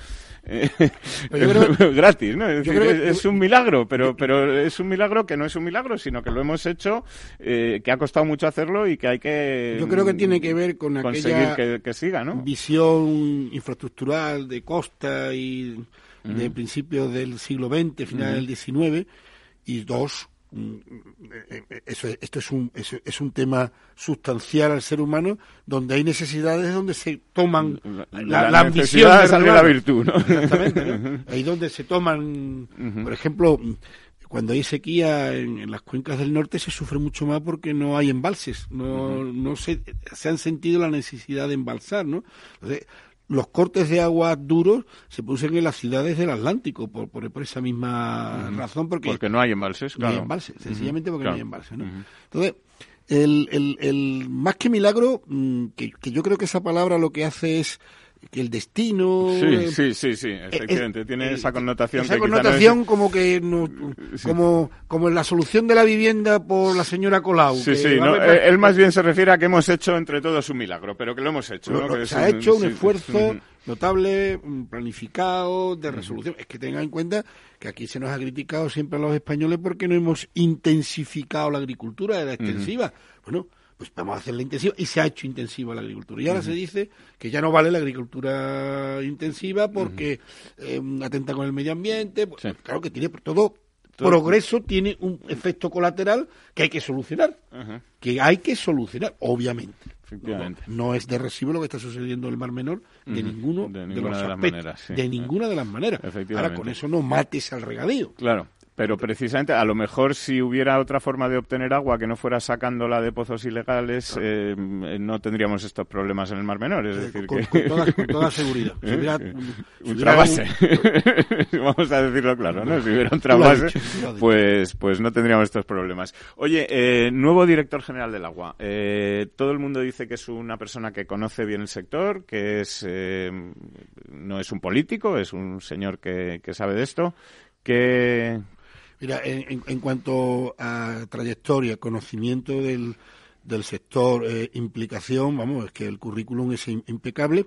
[laughs] gratis, ¿no? Es, decir, es, un milagro, pero, pero es un milagro que no es un milagro, sino que lo hemos hecho, eh, que ha costado mucho hacerlo y que hay que. Yo creo que tiene que ver con aquella que, siga, ¿no? visión infraestructural de costa y de principios del siglo XX, final del XIX, y dos, Mm, eso, esto es un, es, un tema sustancial al ser humano donde hay necesidades donde se toman la, la, ambición de la virtud ¿no? exactamente [laughs] ahí donde se toman por ejemplo cuando hay sequía en, las cuencas del norte se sufre mucho más porque no hay embalses no no se, se han sentido la necesidad de embalsar no Entonces, los cortes de agua duros se producen en las ciudades del Atlántico por, por, esa misma razón. Porque, porque no hay embalses, claro. No hay embalses, sencillamente porque no hay embalses. ¿no? Entonces, el, el, el, más que milagro, mm, que, que yo creo que esa palabra lo que hace es que el destino sí eh, sí sí sí eh, efectivamente tiene eh, esa connotación esa connotación como que como como en la solución de la vivienda por la señora Colau sí sí él más bien se refiere a que hemos hecho entre todos un milagro pero que lo hemos hecho se ha hecho un esfuerzo notable planificado de resolución. Es que tengan en cuenta que aquí se nos ha criticado siempre a los españoles porque no hemos intensificado la agricultura de la extensiva. Bueno pues vamos a hacerla intensiva y se ha hecho intensiva la agricultura. Y ahora se dice que ya no vale la agricultura intensiva porque eh, atenta con el medio ambiente. Pues, Claro que tiene todo, progreso tiene un efecto colateral que hay que solucionar. Que hay que solucionar, obviamente. Efectivamente. No, es de recibo lo que está sucediendo en el Mar Menor de ninguno de, los de las maneras. De ninguna de las maneras. Ahora, con eso no mates al regadío. Claro. Pero precisamente, a lo mejor si hubiera otra forma de obtener agua que no fuera sacándola de pozos ilegales, eh, no tendríamos estos problemas en el Mar Menor. Es decir, con, que... con, toda, [laughs] seguridad. Si hubiera, base, [laughs] vamos a decirlo claro, ¿no? Si hubiera otra base, pues, pues no tendríamos estos problemas. Oye, eh, nuevo director general del agua. Eh, todo el mundo dice que es una persona que conoce bien el sector, que es no es un político, es un señor que, que sabe de esto. ¿Qué, Mira, en, en, cuanto a trayectoria, conocimiento del, del sector, eh, implicación, vamos, es que el currículum es impecable.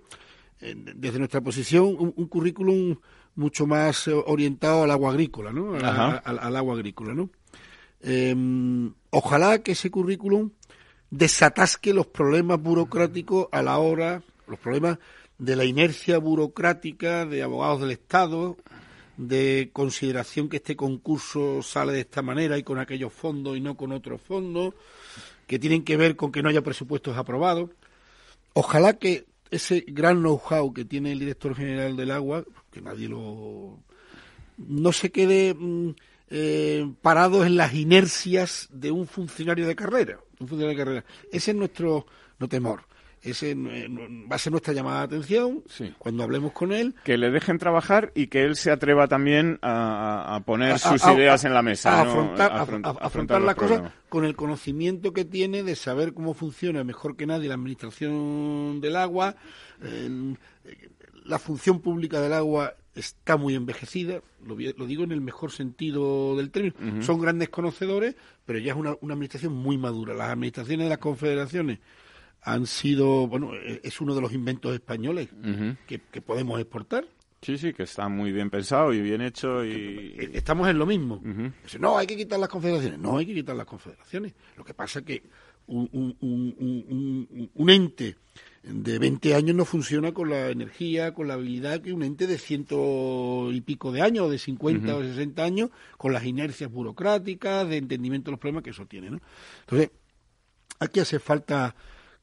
Eh, desde nuestra posición, un, currículum mucho más eh, orientado al agua agrícola, ¿no? al, agua agrícola, ¿no? Em, ojalá que ese currículum desatasque los problemas burocráticos a la hora, los problemas de la inercia burocrática de abogados del Estado, de consideración que este concurso sale de esta manera y con aquellos fondos y no con otros fondos, que tienen que ver con que no haya presupuestos aprobados. Ojalá que ese gran know-how que tiene el director general del agua, que nadie lo. no se quede mm, eh, parado en las inercias de un funcionario de carrera. Un funcionario de carrera. Ese es nuestro no temor ese eh, va a ser nuestra llamada de atención cuando hablemos con él. Que le dejen trabajar y que él se atreva también a, poner sus ideas en la mesa. A afrontar, afrontar, las cosas con el conocimiento que tiene de saber cómo funciona mejor que nadie la administración del agua. la función pública del agua está muy envejecida, lo, digo en el mejor sentido del término. Son grandes conocedores, pero ya es una, una administración muy madura. Las administraciones de las confederaciones han sido, bueno, e-, es uno de los inventos españoles que, podemos exportar. Sí, sí, que está muy bien pensado y bien hecho y... Estamos en lo mismo. No, hay que quitar las confederaciones. No, hay que quitar las confederaciones. Lo que pasa es que un, un, un, ente de 20 años no funciona con la energía, con la habilidad que un ente de ciento y pico de años, de 50 o 60 años, con las inercias burocráticas, de entendimiento de los problemas que eso tiene. ¿no? Entonces, aquí hace falta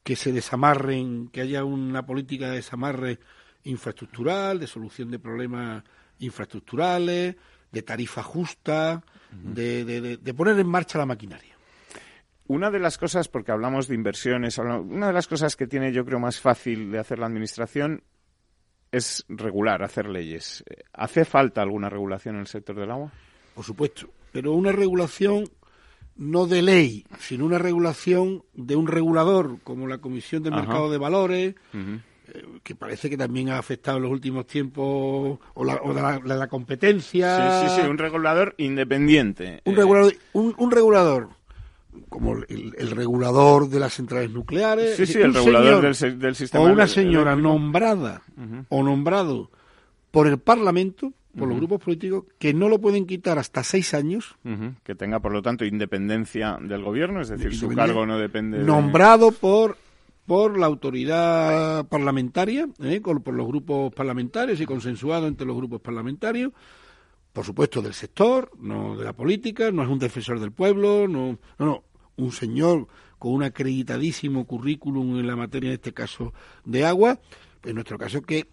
que se desamarren, que haya una política de desamarre infraestructural, de solución de problemas infraestructurales, de tarifa justa, de, de, poner en marcha la maquinaria. Una de las cosas, porque hablamos de inversiones, una de las cosas que tiene yo creo más fácil de hacer la Administración es regular, hacer leyes. ¿Hace falta alguna regulación en el sector del agua? Por supuesto, pero una regulación no de ley, sino una regulación de un regulador, como la Comisión del Mercado de Valores, eh, que parece que también ha afectado en los últimos tiempos, o la, o la, competencia. Sí, sí, sí, un regulador independiente. Un, regulador, un, regulador como el, regulador de las centrales nucleares. Sí, sí, el regulador del, sistema. O una señora nombrada o nombrado por el Parlamento, por los grupos políticos, que no lo pueden quitar hasta seis años. Que tenga, por lo tanto, independencia del gobierno, es decir, su cargo no depende. Nombrado por por la autoridad parlamentaria, ¿eh? por los grupos parlamentarios y consensuado entre los grupos parlamentarios, por supuesto del sector, no de la política, no es un defensor del pueblo, no, no, no un señor con un acreditadísimo currículum en la materia, en este caso, de agua, en nuestro caso que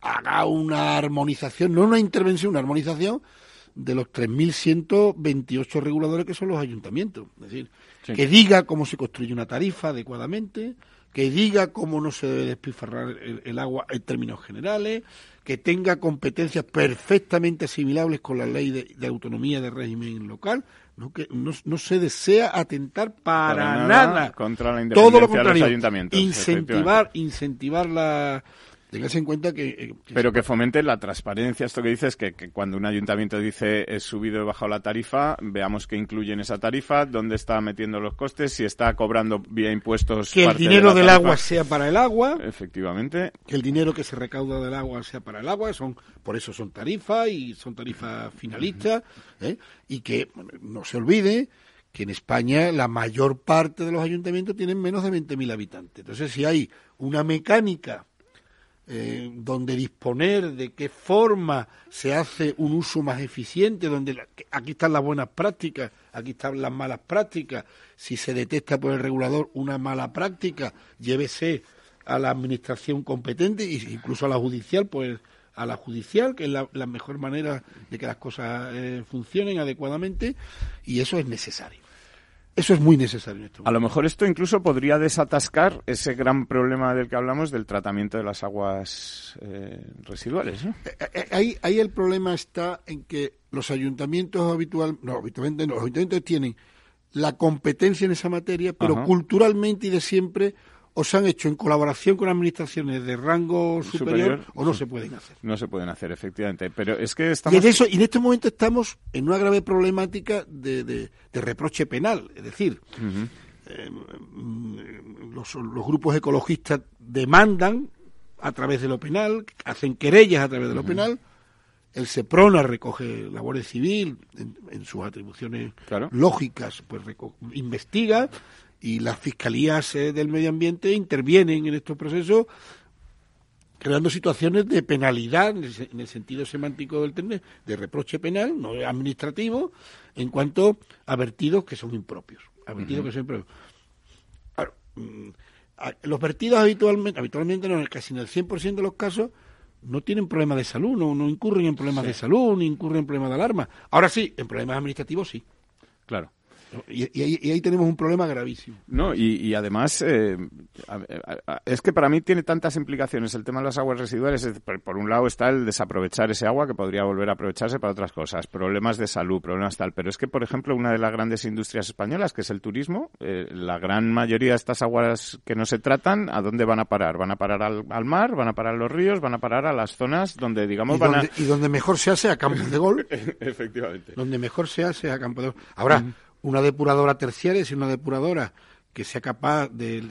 haga una armonización, no una intervención, una armonización de los 3.128 reguladores que son los ayuntamientos. Es decir, que diga cómo se construye una tarifa adecuadamente, que diga cómo no se debe despilfarrar el, agua en términos generales, que tenga competencias perfectamente asimilables con la ley de, autonomía de régimen local, no, que no, se desea atentar para, nada, contra la independencia todo lo contrario, de los ayuntamientos. Incentivar, incentivar la Téngase en cuenta que, eh, Pero que fomente la transparencia. Esto que dices que, que cuando un ayuntamiento dice he subido y bajado la tarifa, veamos qué incluye en esa tarifa, dónde está metiendo los costes, si está cobrando vía impuestos. Que el dinero del agua sea para el agua. Efectivamente. Que el dinero que se recauda del agua sea para el agua. son Por eso son tarifas y son tarifas finalistas. ¿eh? Y que no se olvide que en España la mayor parte de los ayuntamientos tienen menos de 20.000 habitantes. Entonces, si hay una mecánica eh, donde disponer de qué forma se hace un uso más eficiente, donde aquí están las buenas prácticas, aquí están las malas prácticas, si se detecta por el regulador una mala práctica, llévese a la administración competente e incluso a la judicial, pues a la judicial, que es la, mejor manera de que las cosas eh, funcionen adecuadamente, y eso es necesario. Eso es muy necesario. En a lo mejor esto incluso podría desatascar ese gran problema del que hablamos del tratamiento de las aguas eh, residuales. Eh, eh, ahí, ahí el problema está en que los ayuntamientos habitual, no, habitualmente los ayuntamientos tienen la competencia en esa materia, pero culturalmente y de siempre o se han hecho en colaboración con administraciones de rango superior, o no se pueden hacer. No se pueden hacer, efectivamente. Pero es que estamos... Y en, eso, y en este momento estamos en una grave problemática de, de, reproche penal. Es decir, eh, los, los grupos ecologistas demandan a través de lo penal, hacen querellas a través de lo penal, el SEPRONA recoge la Guardia Civil en, sus atribuciones lógicas, pues investiga y las fiscalías eh, del medio ambiente intervienen en estos procesos creando situaciones de penalidad en el, sentido semántico del término, de reproche penal, no administrativo, en cuanto a vertidos que son impropios. A vertidos que son impropios. Mm, los vertidos habitualmente, habitualmente no, casi en el 100% de los casos, no tienen problemas de salud, no, no incurren en problemas de salud, ni incurren en problemas de alarma. Ahora sí, en problemas administrativos sí. Claro. Y, ahí, tenemos un problema gravísimo. No, y, además, eh, es que para mí tiene tantas implicaciones el tema de las aguas residuales. por, un lado está el desaprovechar ese agua que podría volver a aprovecharse para otras cosas, problemas de salud, problemas tal. Pero es que, por ejemplo, una de las grandes industrias españolas, que es el turismo, eh, la gran mayoría de estas aguas que no se tratan, ¿a dónde van a parar? ¿Van a parar al, mar? ¿Van a parar a los ríos? ¿Van a parar a las zonas donde, digamos, y van donde, Y donde mejor se hace a campo de gol. [laughs] Efectivamente. Donde mejor se hace a campo de gol. Ahora, una depuradora terciaria es una depuradora que sea capaz de,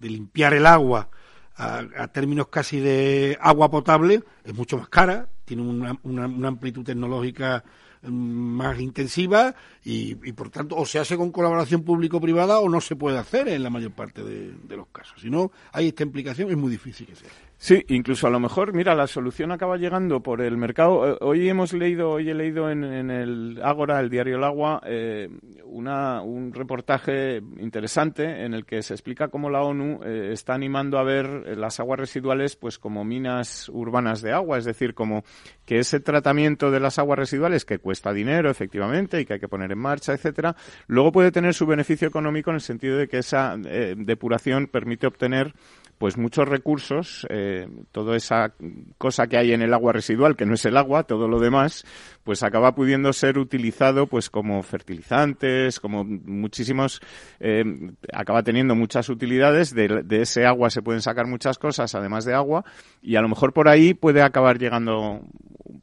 limpiar el agua a, términos casi de agua potable, es mucho más cara, tiene una, una, amplitud tecnológica mm, más intensiva y, por tanto o se hace con colaboración público-privada o no se puede hacer en la mayor parte de, de los casos. Si no hay esta implicación es muy difícil que sea. Sí, incluso a lo mejor, mira, la solución acaba llegando por el mercado. Eh, hoy hemos leído, hoy he leído en, el Ágora, el diario El Agua, eh, una, un reportaje interesante en el que se explica cómo la ONU eh, está animando a ver las aguas residuales pues como minas urbanas de agua, es decir, como que ese tratamiento de las aguas residuales que cuesta dinero, efectivamente, y que hay que poner en marcha, etcétera, luego puede tener su beneficio económico en el sentido de que esa depuración permite obtener pues muchos recursos, eh, toda esa cosa que hay en el agua residual, que no es el agua, todo lo demás, pues acaba pudiendo ser utilizado pues como fertilizantes, como muchísimos, eh, acaba teniendo muchas utilidades, de, de, ese agua se pueden sacar muchas cosas, además de agua, y a lo mejor por ahí puede acabar llegando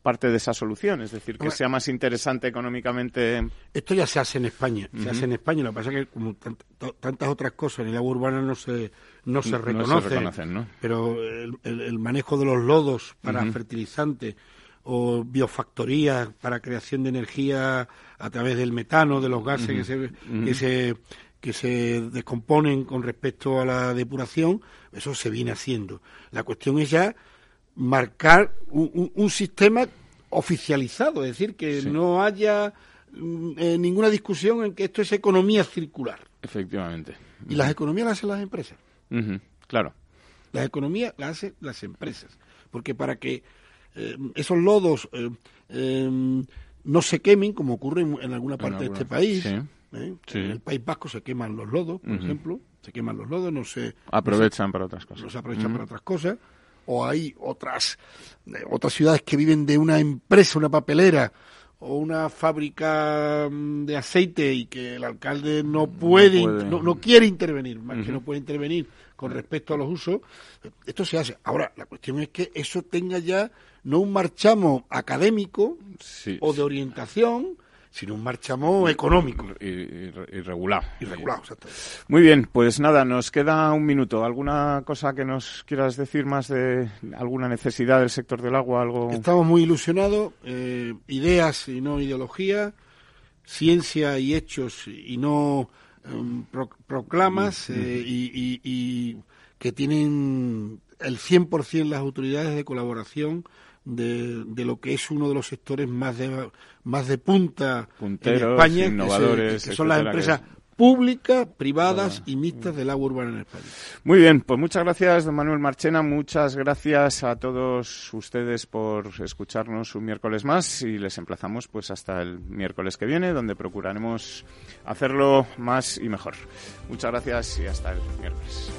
parte de esa solución, es decir, que sea más interesante económicamente. Esto ya se hace en España, se hace en España. Lo que pasa es que como tantas otras cosas en el agua urbana no se no se reconocen, pero el, manejo de los lodos para fertilizantes o biofactorías para creación de energía a través del metano, de los gases que, se, que, se, que se descomponen con respecto a la depuración, eso se viene haciendo. La cuestión es ya marcar un, sistema oficializado, es decir, que no haya mm, eh, ninguna discusión en que esto es economía circular. Efectivamente. Y las economías las hacen las empresas. Claro. Las economías las hacen las empresas. Porque para que eh, esos lodos eh, no se quemen, como ocurre en, alguna parte de este país, en el País Vasco se queman los lodos, por ejemplo, se queman los lodos, no se... Aprovechan para otras cosas. No se aprovechan para otras cosas o hay otras, eh, otras ciudades que viven de una empresa, una papelera o una fábrica mm, de aceite y que el alcalde no puede, no, quiere intervenir, más que no puede intervenir con respecto a los usos, esto se hace. Ahora, la cuestión es que eso tenga ya no un marchamo académico o de orientación, sino un marchamo económico. Irregulado. Irregulado, exacto. Muy bien, pues nada, nos queda un minuto. ¿Alguna cosa que nos quieras decir más de alguna necesidad del sector del agua? algo Estamos muy ilusionados, eh, ideas y no ideología, ciencia y hechos y no em, proclamas mm, mm. Eh, y, y que tienen el 100% las autoridades de colaboración de, de, lo que es uno de los sectores más de, más de punta en España, innovadores, que, son las empresas públicas, privadas y mixtas del agua urbana en España. Muy bien, pues muchas gracias, don Manuel Marchena. Muchas gracias a todos ustedes por escucharnos un miércoles más y les emplazamos pues hasta el miércoles que viene, donde procuraremos hacerlo más y mejor. Muchas gracias y hasta el miércoles.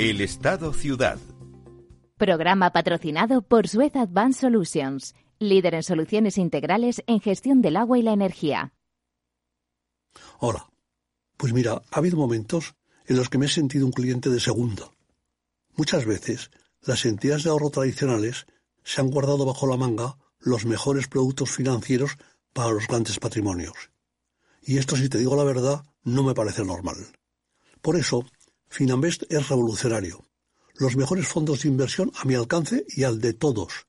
Estado Ciudad. Programa patrocinado por Suez Advanced Solutions, líder en soluciones integrales en gestión del agua y la energía. Hola. Pues mira, ha habido momentos en los que me he sentido un cliente de segunda. Muchas veces, las entidades de ahorro tradicionales se han guardado bajo la manga los mejores productos financieros para los grandes patrimonios. Y esto, si te digo la verdad, no me parece normal. Por eso, Finambest es revolucionario los mejores fondos de inversión a mi alcance y al de todos,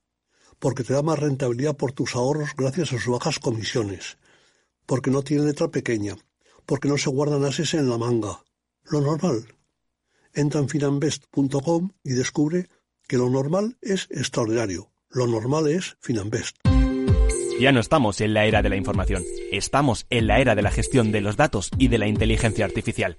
porque te da más rentabilidad por tus ahorros gracias a sus bajas comisiones, porque no tiene letra pequeña, porque no se guardan ases en la manga. Lo normal. Entra en finambest.com y descubre que lo normal es extraordinario. Lo normal es Finambest. Ya no estamos en la era de la información, estamos en la era de la gestión de los datos y de la inteligencia artificial.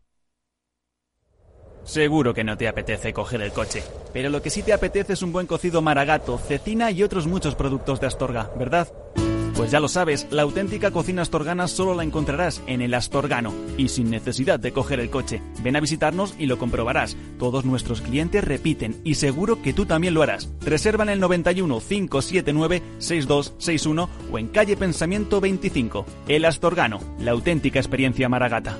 Seguro que no te apetece coger el coche, pero lo que sí te apetece es un buen cocido maragato, cecina y otros muchos productos de Astorga, ¿verdad? Pues ya lo sabes, la auténtica cocina astorgana solo la encontrarás en el Astorgano y sin necesidad de coger el coche. Ven a visitarnos y lo comprobarás. Todos nuestros clientes repiten y seguro que tú también lo harás. Reserva en el 91 579 6261 o en calle Pensamiento 25. El Astorgano, la auténtica experiencia maragata.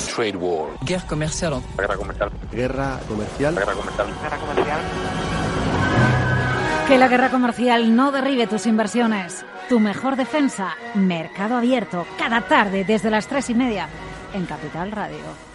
Trade war. Guerra comercial. Guerra comercial. Guerra comercial. Guerra comercial. Guerra comercial. Que la guerra comercial no derribe tus inversiones. Tu mejor defensa, Mercado Abierto, cada tarde desde las tres y media en Capital Radio.